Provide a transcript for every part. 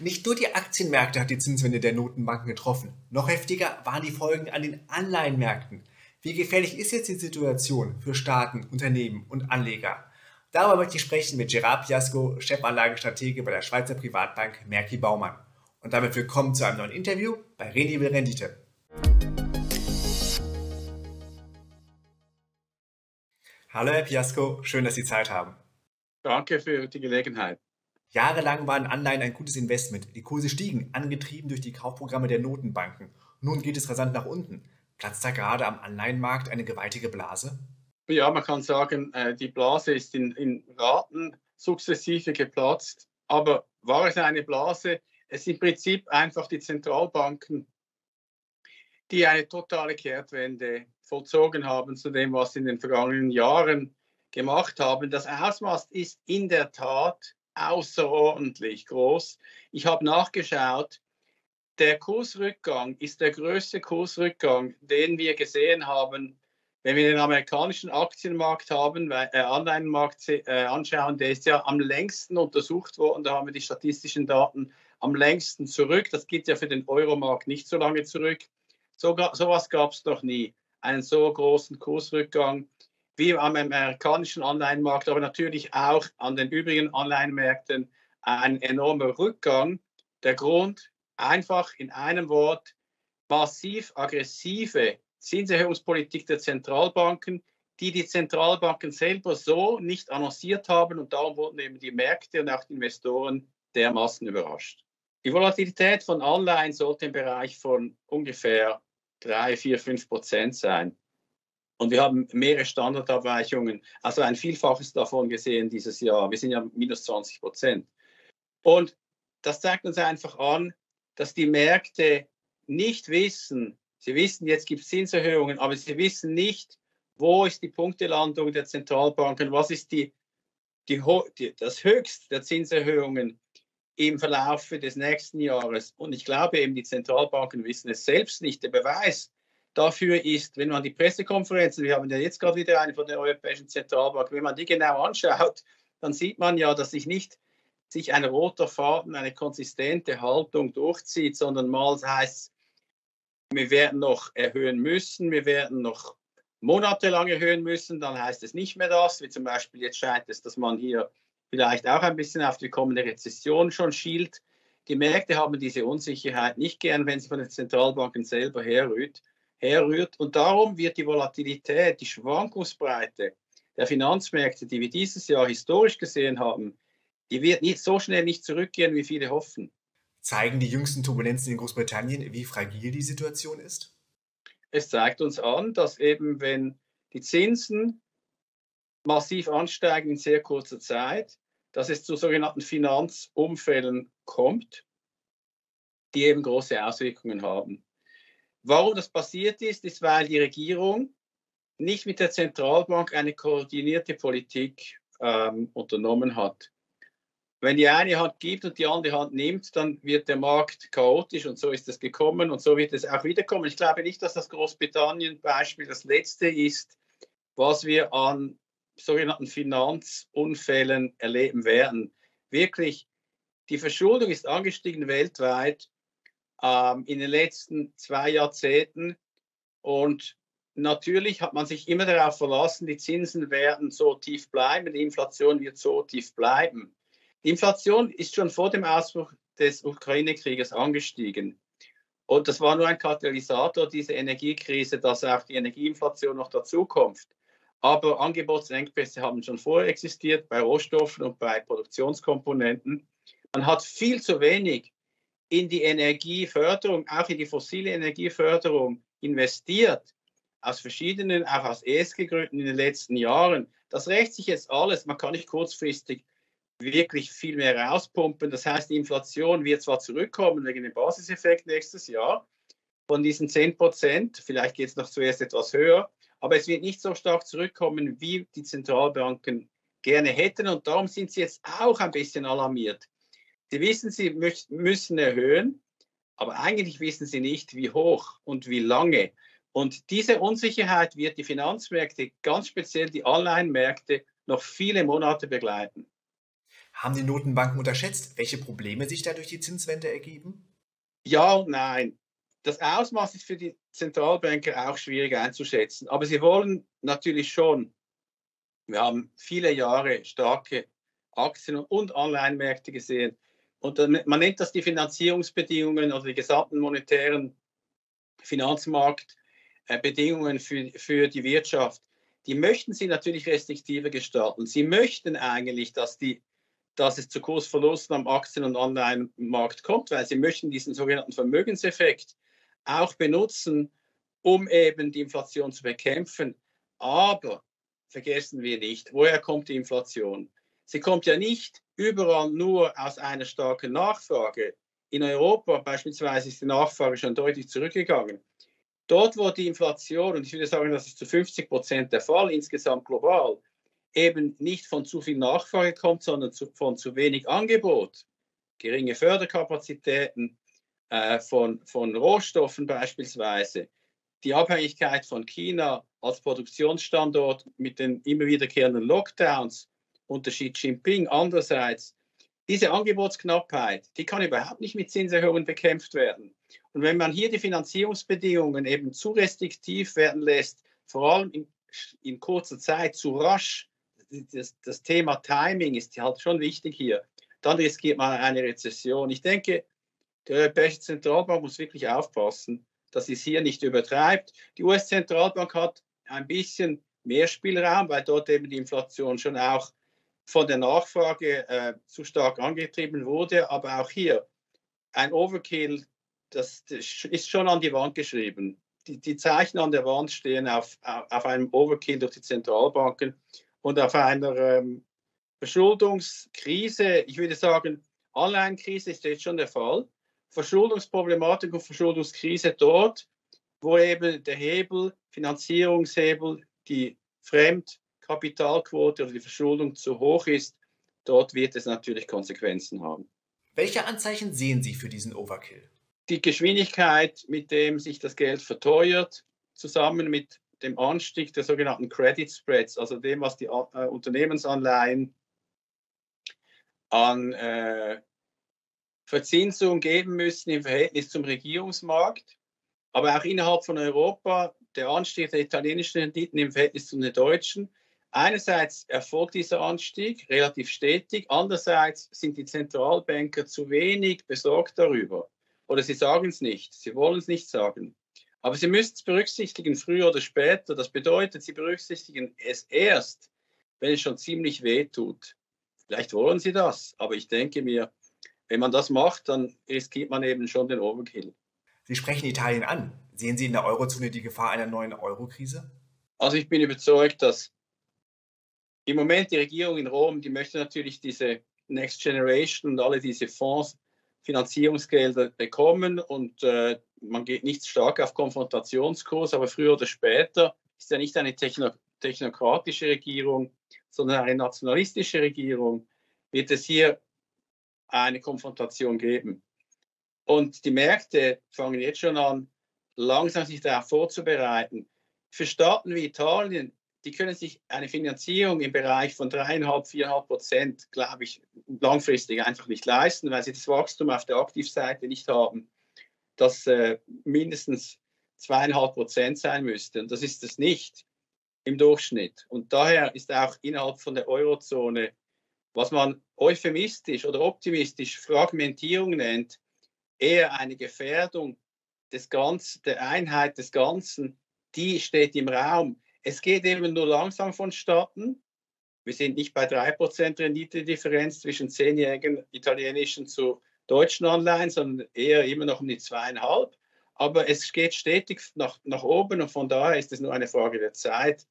Nicht nur die Aktienmärkte hat die Zinswende der Notenbanken getroffen. Noch heftiger waren die Folgen an den Anleihenmärkten. Wie gefährlich ist jetzt die Situation für Staaten, Unternehmen und Anleger? Darüber möchte ich sprechen mit Gerard Piasco, Chefanlagestratege bei der Schweizer Privatbank Merki Baumann. Und damit willkommen zu einem neuen Interview bei Renewable Rendite. Hallo Herr Piasco, schön, dass Sie Zeit haben. Danke für die Gelegenheit. Jahrelang waren Anleihen ein gutes Investment. Die Kurse stiegen, angetrieben durch die Kaufprogramme der Notenbanken. Nun geht es rasant nach unten. Platzt da gerade am Anleihenmarkt eine gewaltige Blase? Ja, man kann sagen, äh, die Blase ist in, in Raten sukzessive geplatzt. Aber war es eine Blase? Es sind im Prinzip einfach die Zentralbanken, die eine totale Kehrtwende vollzogen haben zu dem, was sie in den vergangenen Jahren gemacht haben. Das Ausmaß ist in der Tat außerordentlich groß. Ich habe nachgeschaut, der Kursrückgang ist der größte Kursrückgang, den wir gesehen haben, wenn wir den amerikanischen Aktienmarkt haben, äh, Anleihenmarkt äh, anschauen, der ist ja am längsten untersucht worden. Da haben wir die statistischen Daten am längsten zurück. Das geht ja für den Euromarkt nicht so lange zurück. So, sowas gab es noch nie. Einen so großen Kursrückgang wie am amerikanischen Anleihenmarkt, aber natürlich auch an den übrigen Anleihenmärkten ein enormer Rückgang. Der Grund einfach in einem Wort massiv aggressive Zinserhöhungspolitik der Zentralbanken, die die Zentralbanken selber so nicht annonciert haben und darum wurden eben die Märkte und auch die Investoren dermaßen überrascht. Die Volatilität von Anleihen sollte im Bereich von ungefähr 3, 4, 5 Prozent sein. Und wir haben mehrere Standardabweichungen, also ein Vielfaches davon gesehen dieses Jahr. Wir sind ja minus 20 Prozent. Und das zeigt uns einfach an, dass die Märkte nicht wissen, sie wissen, jetzt gibt es Zinserhöhungen, aber sie wissen nicht, wo ist die Punktelandung der Zentralbanken, was ist die, die, die, das Höchst der Zinserhöhungen im Verlauf des nächsten Jahres. Und ich glaube eben, die Zentralbanken wissen es selbst nicht. Der Beweis dafür ist, wenn man die Pressekonferenzen, wir haben ja jetzt gerade wieder eine von der Europäischen Zentralbank, wenn man die genau anschaut, dann sieht man ja, dass sich nicht sich ein roter Faden, eine konsistente Haltung durchzieht, sondern mal heißt, wir werden noch erhöhen müssen, wir werden noch monatelang erhöhen müssen, dann heißt es nicht mehr das, wie zum Beispiel jetzt scheint es, dass man hier vielleicht auch ein bisschen auf die kommende Rezession schon schielt. Die Märkte haben diese Unsicherheit nicht gern, wenn sie von den Zentralbanken selber herrührt herrührt. Und darum wird die Volatilität, die Schwankungsbreite der Finanzmärkte, die wir dieses Jahr historisch gesehen haben, die wird nicht so schnell nicht zurückgehen, wie viele hoffen. Zeigen die jüngsten Turbulenzen in Großbritannien, wie fragil die Situation ist? Es zeigt uns an, dass eben wenn die Zinsen massiv ansteigen in sehr kurzer Zeit, dass es zu sogenannten Finanzumfällen kommt, die eben große Auswirkungen haben. Warum das passiert ist, ist, weil die Regierung nicht mit der Zentralbank eine koordinierte Politik ähm, unternommen hat. Wenn die eine Hand gibt und die andere Hand nimmt, dann wird der Markt chaotisch und so ist es gekommen und so wird es auch wiederkommen. Ich glaube nicht, dass das Großbritannien-Beispiel das letzte ist, was wir an sogenannten Finanzunfällen erleben werden. Wirklich, die Verschuldung ist angestiegen weltweit ähm, in den letzten zwei Jahrzehnten. Und natürlich hat man sich immer darauf verlassen, die Zinsen werden so tief bleiben, die Inflation wird so tief bleiben. Die Inflation ist schon vor dem Ausbruch des Ukraine-Krieges angestiegen. Und das war nur ein Katalysator, diese Energiekrise, dass auch die Energieinflation noch dazukommt. Aber Angebotsengpässe haben schon vorher existiert bei Rohstoffen und bei Produktionskomponenten. Man hat viel zu wenig in die Energieförderung, auch in die fossile Energieförderung investiert, aus verschiedenen, auch aus ESG-Gründen in den letzten Jahren. Das rächt sich jetzt alles. Man kann nicht kurzfristig wirklich viel mehr rauspumpen. Das heißt, die Inflation wird zwar zurückkommen wegen dem Basiseffekt nächstes Jahr von diesen 10 Prozent. Vielleicht geht es noch zuerst etwas höher, aber es wird nicht so stark zurückkommen, wie die Zentralbanken gerne hätten. Und darum sind sie jetzt auch ein bisschen alarmiert. Sie wissen, sie müssen erhöhen, aber eigentlich wissen sie nicht, wie hoch und wie lange. Und diese Unsicherheit wird die Finanzmärkte, ganz speziell die Anleihenmärkte, noch viele Monate begleiten. Haben die Notenbanken unterschätzt, welche Probleme sich da durch die Zinswende ergeben? Ja und nein. Das Ausmaß ist für die Zentralbanker auch schwierig einzuschätzen. Aber sie wollen natürlich schon. Wir haben viele Jahre starke Aktien- und Anleihenmärkte gesehen. Und man nennt das die Finanzierungsbedingungen oder die gesamten monetären Finanzmarktbedingungen für, für die Wirtschaft. Die möchten sie natürlich restriktiver gestalten. Sie möchten eigentlich, dass, die, dass es zu Kursverlusten am Aktien- und Anleihenmarkt kommt, weil sie möchten diesen sogenannten Vermögenseffekt auch benutzen, um eben die Inflation zu bekämpfen. Aber vergessen wir nicht, woher kommt die Inflation? Sie kommt ja nicht überall nur aus einer starken Nachfrage. In Europa beispielsweise ist die Nachfrage schon deutlich zurückgegangen. Dort, wo die Inflation, und ich würde sagen, das ist zu 50 Prozent der Fall insgesamt global, eben nicht von zu viel Nachfrage kommt, sondern zu, von zu wenig Angebot, geringe Förderkapazitäten äh, von, von Rohstoffen beispielsweise, die Abhängigkeit von China als Produktionsstandort mit den immer wiederkehrenden Lockdowns unter Xi Jinping. Andererseits, diese Angebotsknappheit, die kann überhaupt nicht mit Zinserhöhungen bekämpft werden. Und wenn man hier die Finanzierungsbedingungen eben zu restriktiv werden lässt, vor allem in, in kurzer Zeit zu rasch, das, das Thema Timing ist halt schon wichtig hier, dann riskiert man eine Rezession. Ich denke, die Europäische Zentralbank muss wirklich aufpassen, dass sie es hier nicht übertreibt. Die US-Zentralbank hat ein bisschen mehr Spielraum, weil dort eben die Inflation schon auch von der Nachfrage äh, zu stark angetrieben wurde. Aber auch hier ein Overkill, das, das ist schon an die Wand geschrieben. Die, die Zeichen an der Wand stehen auf, auf einem Overkill durch die Zentralbanken und auf einer ähm, Verschuldungskrise. Ich würde sagen, Anleihenkrise ist jetzt schon der Fall. Verschuldungsproblematik und Verschuldungskrise dort, wo eben der Hebel, Finanzierungshebel, die Fremd- Kapitalquote oder die Verschuldung zu hoch ist, dort wird es natürlich Konsequenzen haben. Welche Anzeichen sehen Sie für diesen Overkill? Die Geschwindigkeit, mit dem sich das Geld verteuert, zusammen mit dem Anstieg der sogenannten Credit Spreads, also dem, was die äh, Unternehmensanleihen an äh, Verzinsung geben müssen im Verhältnis zum Regierungsmarkt, aber auch innerhalb von Europa der Anstieg der italienischen Renditen im Verhältnis zu den deutschen Einerseits erfolgt dieser Anstieg relativ stetig, andererseits sind die Zentralbanker zu wenig besorgt darüber. Oder sie sagen es nicht, sie wollen es nicht sagen. Aber sie müssen es berücksichtigen, früher oder später. Das bedeutet, sie berücksichtigen es erst, wenn es schon ziemlich weh tut. Vielleicht wollen sie das, aber ich denke mir, wenn man das macht, dann riskiert man eben schon den Overkill. Sie sprechen Italien an. Sehen Sie in der Eurozone die Gefahr einer neuen Eurokrise? Also ich bin überzeugt, dass im Moment die Regierung in Rom, die möchte natürlich diese Next Generation und alle diese Fonds, Finanzierungsgelder bekommen und äh, man geht nicht stark auf Konfrontationskurs, aber früher oder später ist ja nicht eine techno technokratische Regierung, sondern eine nationalistische Regierung, wird es hier eine Konfrontation geben. Und die Märkte fangen jetzt schon an, langsam sich darauf vorzubereiten. Für Staaten wie Italien die können sich eine Finanzierung im Bereich von dreieinhalb, viereinhalb Prozent, glaube ich, langfristig einfach nicht leisten, weil sie das Wachstum auf der Aktivseite nicht haben, das äh, mindestens zweieinhalb Prozent sein müsste. Und das ist es nicht im Durchschnitt. Und daher ist auch innerhalb von der Eurozone, was man euphemistisch oder optimistisch Fragmentierung nennt, eher eine Gefährdung des Ganzen, der Einheit des Ganzen, die steht im Raum. Es geht eben nur langsam vonstatten. Wir sind nicht bei 3% Renditedifferenz zwischen zehnjährigen italienischen zu deutschen Anleihen, sondern eher immer noch um die zweieinhalb. Aber es geht stetig nach, nach oben und von daher ist es nur eine Frage der Zeit,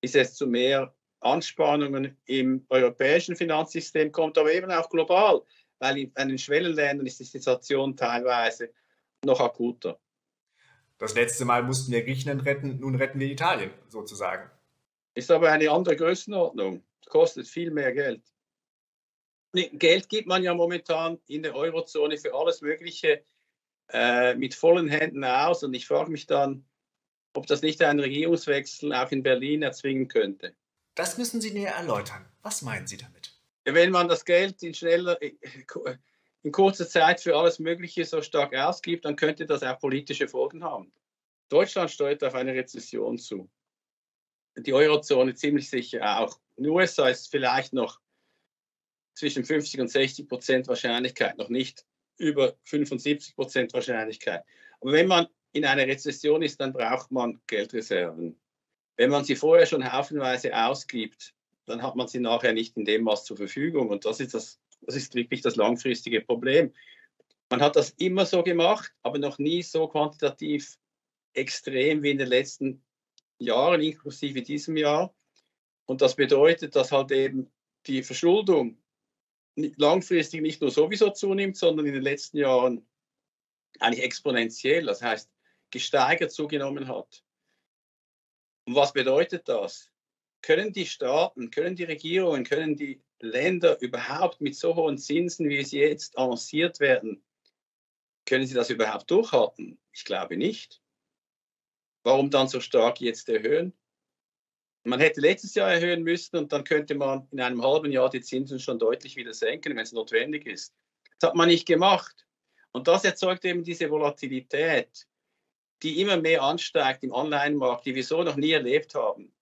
bis es zu mehr Anspannungen im europäischen Finanzsystem kommt, aber eben auch global, weil in, in den Schwellenländern ist die Situation teilweise noch akuter. Das letzte Mal mussten wir Griechenland retten, nun retten wir Italien sozusagen. Ist aber eine andere Größenordnung. Kostet viel mehr Geld. Geld gibt man ja momentan in der Eurozone für alles Mögliche äh, mit vollen Händen aus. Und ich frage mich dann, ob das nicht einen Regierungswechsel auch in Berlin erzwingen könnte. Das müssen Sie näher erläutern. Was meinen Sie damit? wenn man das Geld in schneller, in kurzer Zeit für alles Mögliche so stark ausgibt, dann könnte das auch politische Folgen haben. Deutschland steuert auf eine Rezession zu. Die Eurozone ziemlich sicher auch. In den USA ist vielleicht noch zwischen 50 und 60 Prozent Wahrscheinlichkeit, noch nicht über 75 Prozent Wahrscheinlichkeit. Aber wenn man in einer Rezession ist, dann braucht man Geldreserven. Wenn man sie vorher schon haufenweise ausgibt, dann hat man sie nachher nicht in dem Maß zur Verfügung. Und das ist, das, das ist wirklich das langfristige Problem. Man hat das immer so gemacht, aber noch nie so quantitativ extrem wie in den letzten Jahren, inklusive diesem Jahr. Und das bedeutet, dass halt eben die Verschuldung langfristig nicht nur sowieso zunimmt, sondern in den letzten Jahren eigentlich exponentiell, das heißt gesteigert zugenommen hat. Und was bedeutet das? Können die Staaten, können die Regierungen, können die Länder überhaupt mit so hohen Zinsen, wie sie jetzt avanciert werden, können sie das überhaupt durchhalten? Ich glaube nicht. Warum dann so stark jetzt erhöhen? Man hätte letztes Jahr erhöhen müssen und dann könnte man in einem halben Jahr die Zinsen schon deutlich wieder senken, wenn es notwendig ist. Das hat man nicht gemacht. Und das erzeugt eben diese Volatilität, die immer mehr ansteigt im Online-Markt, die wir so noch nie erlebt haben.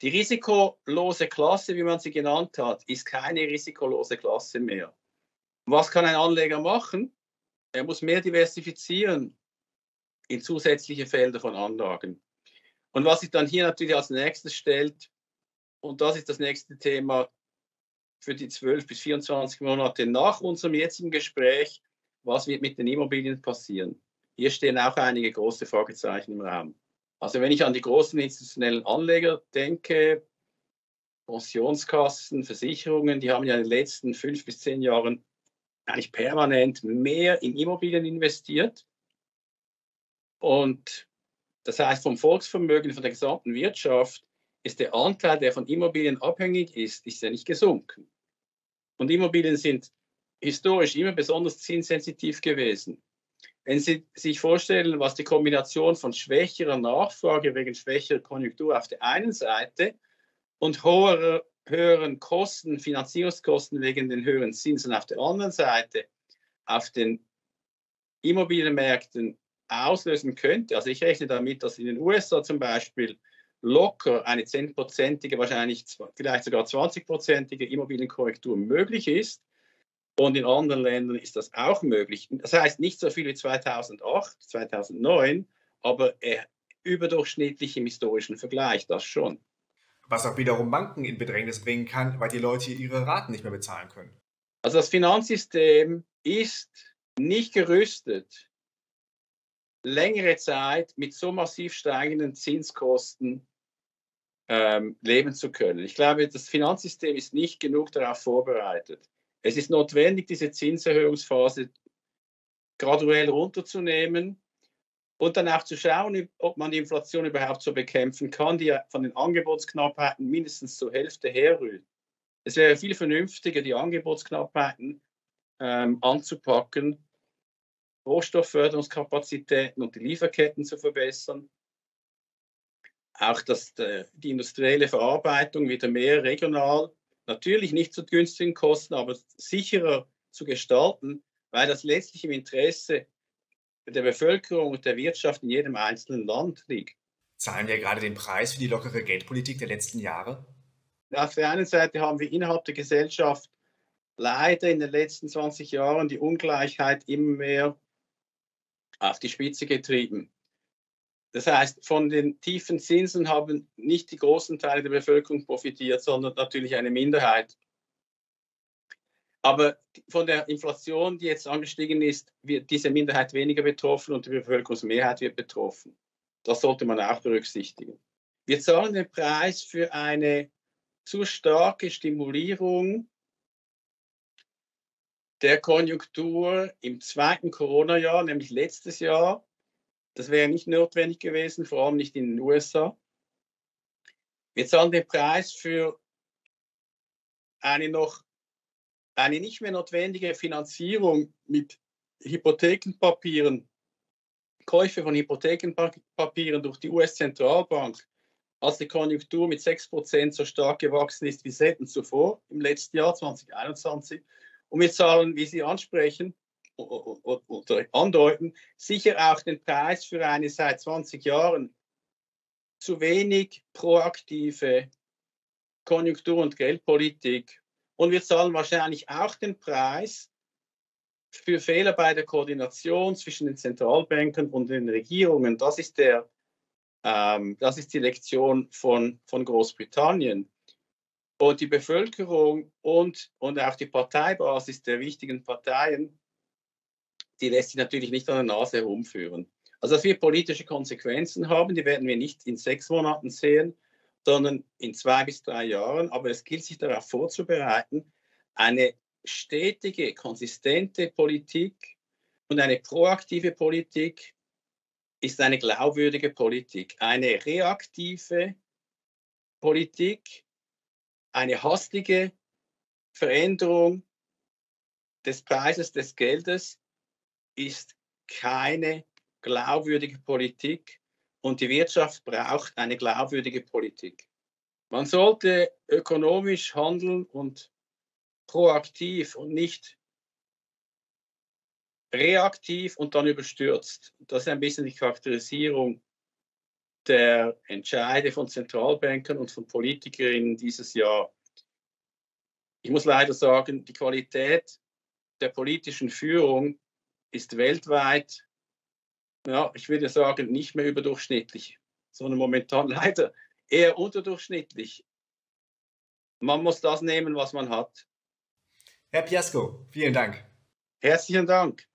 Die risikolose Klasse, wie man sie genannt hat, ist keine risikolose Klasse mehr. Was kann ein Anleger machen? Er muss mehr diversifizieren in zusätzliche Felder von Anlagen. Und was sich dann hier natürlich als nächstes stellt, und das ist das nächste Thema für die 12 bis 24 Monate nach unserem jetzigen Gespräch, was wird mit den Immobilien passieren? Hier stehen auch einige große Fragezeichen im Raum. Also wenn ich an die großen institutionellen Anleger denke, Pensionskassen, Versicherungen, die haben ja in den letzten fünf bis zehn Jahren eigentlich permanent mehr in Immobilien investiert. Und das heißt, vom Volksvermögen, von der gesamten Wirtschaft ist der Anteil, der von Immobilien abhängig ist, ist ja nicht gesunken. Und Immobilien sind historisch immer besonders zinssensitiv gewesen. Wenn Sie sich vorstellen, was die Kombination von schwächerer Nachfrage wegen schwächerer Konjunktur auf der einen Seite und hoher, höheren Kosten, Finanzierungskosten wegen den höheren Zinsen auf der anderen Seite auf den Immobilienmärkten auslösen könnte. Also ich rechne damit, dass in den USA zum Beispiel locker eine 10-prozentige, wahrscheinlich vielleicht sogar 20-prozentige Immobilienkorrektur möglich ist. Und in anderen Ländern ist das auch möglich. Das heißt nicht so viel wie 2008, 2009, aber überdurchschnittlich im historischen Vergleich, das schon. Was auch wiederum Banken in Bedrängnis bringen kann, weil die Leute ihre Raten nicht mehr bezahlen können. Also das Finanzsystem ist nicht gerüstet längere Zeit mit so massiv steigenden Zinskosten ähm, leben zu können. Ich glaube, das Finanzsystem ist nicht genug darauf vorbereitet. Es ist notwendig, diese Zinserhöhungsphase graduell runterzunehmen und dann auch zu schauen, ob man die Inflation überhaupt so bekämpfen kann, die von den Angebotsknappheiten mindestens zur Hälfte herrührt. Es wäre viel vernünftiger, die Angebotsknappheiten ähm, anzupacken Rohstoffförderungskapazitäten und die Lieferketten zu verbessern. Auch dass die industrielle Verarbeitung wieder mehr regional, natürlich nicht zu günstigen Kosten, aber sicherer zu gestalten, weil das letztlich im Interesse der Bevölkerung und der Wirtschaft in jedem einzelnen Land liegt. Zahlen wir gerade den Preis für die lockere Geldpolitik der letzten Jahre? Auf der einen Seite haben wir innerhalb der Gesellschaft leider in den letzten 20 Jahren die Ungleichheit immer mehr auf die Spitze getrieben. Das heißt, von den tiefen Zinsen haben nicht die großen Teile der Bevölkerung profitiert, sondern natürlich eine Minderheit. Aber von der Inflation, die jetzt angestiegen ist, wird diese Minderheit weniger betroffen und die Bevölkerungsmehrheit wird betroffen. Das sollte man auch berücksichtigen. Wir zahlen den Preis für eine zu starke Stimulierung der Konjunktur im zweiten Corona-Jahr, nämlich letztes Jahr. Das wäre nicht notwendig gewesen, vor allem nicht in den USA. Wir zahlen den Preis für eine noch eine nicht mehr notwendige Finanzierung mit Hypothekenpapieren, Käufe von Hypothekenpapieren durch die US-Zentralbank, als die Konjunktur mit 6% so stark gewachsen ist wie selten zuvor im letzten Jahr 2021. Und wir zahlen, wie Sie ansprechen oder andeuten, sicher auch den Preis für eine seit 20 Jahren zu wenig proaktive Konjunktur- und Geldpolitik. Und wir zahlen wahrscheinlich auch den Preis für Fehler bei der Koordination zwischen den Zentralbanken und den Regierungen. Das ist, der, ähm, das ist die Lektion von, von Großbritannien. Und die Bevölkerung und, und auch die Parteibasis der wichtigen Parteien, die lässt sich natürlich nicht an der Nase herumführen. Also, dass wir politische Konsequenzen haben, die werden wir nicht in sechs Monaten sehen, sondern in zwei bis drei Jahren. Aber es gilt, sich darauf vorzubereiten, eine stetige, konsistente Politik und eine proaktive Politik ist eine glaubwürdige Politik. Eine reaktive Politik, eine hastige Veränderung des Preises des Geldes ist keine glaubwürdige Politik und die Wirtschaft braucht eine glaubwürdige Politik. Man sollte ökonomisch handeln und proaktiv und nicht reaktiv und dann überstürzt. Das ist ein bisschen die Charakterisierung der Entscheide von Zentralbanken und von Politikerinnen dieses Jahr. Ich muss leider sagen, die Qualität der politischen Führung ist weltweit, ja, ich würde sagen, nicht mehr überdurchschnittlich, sondern momentan leider eher unterdurchschnittlich. Man muss das nehmen, was man hat. Herr Piasco, vielen Dank. Herzlichen Dank.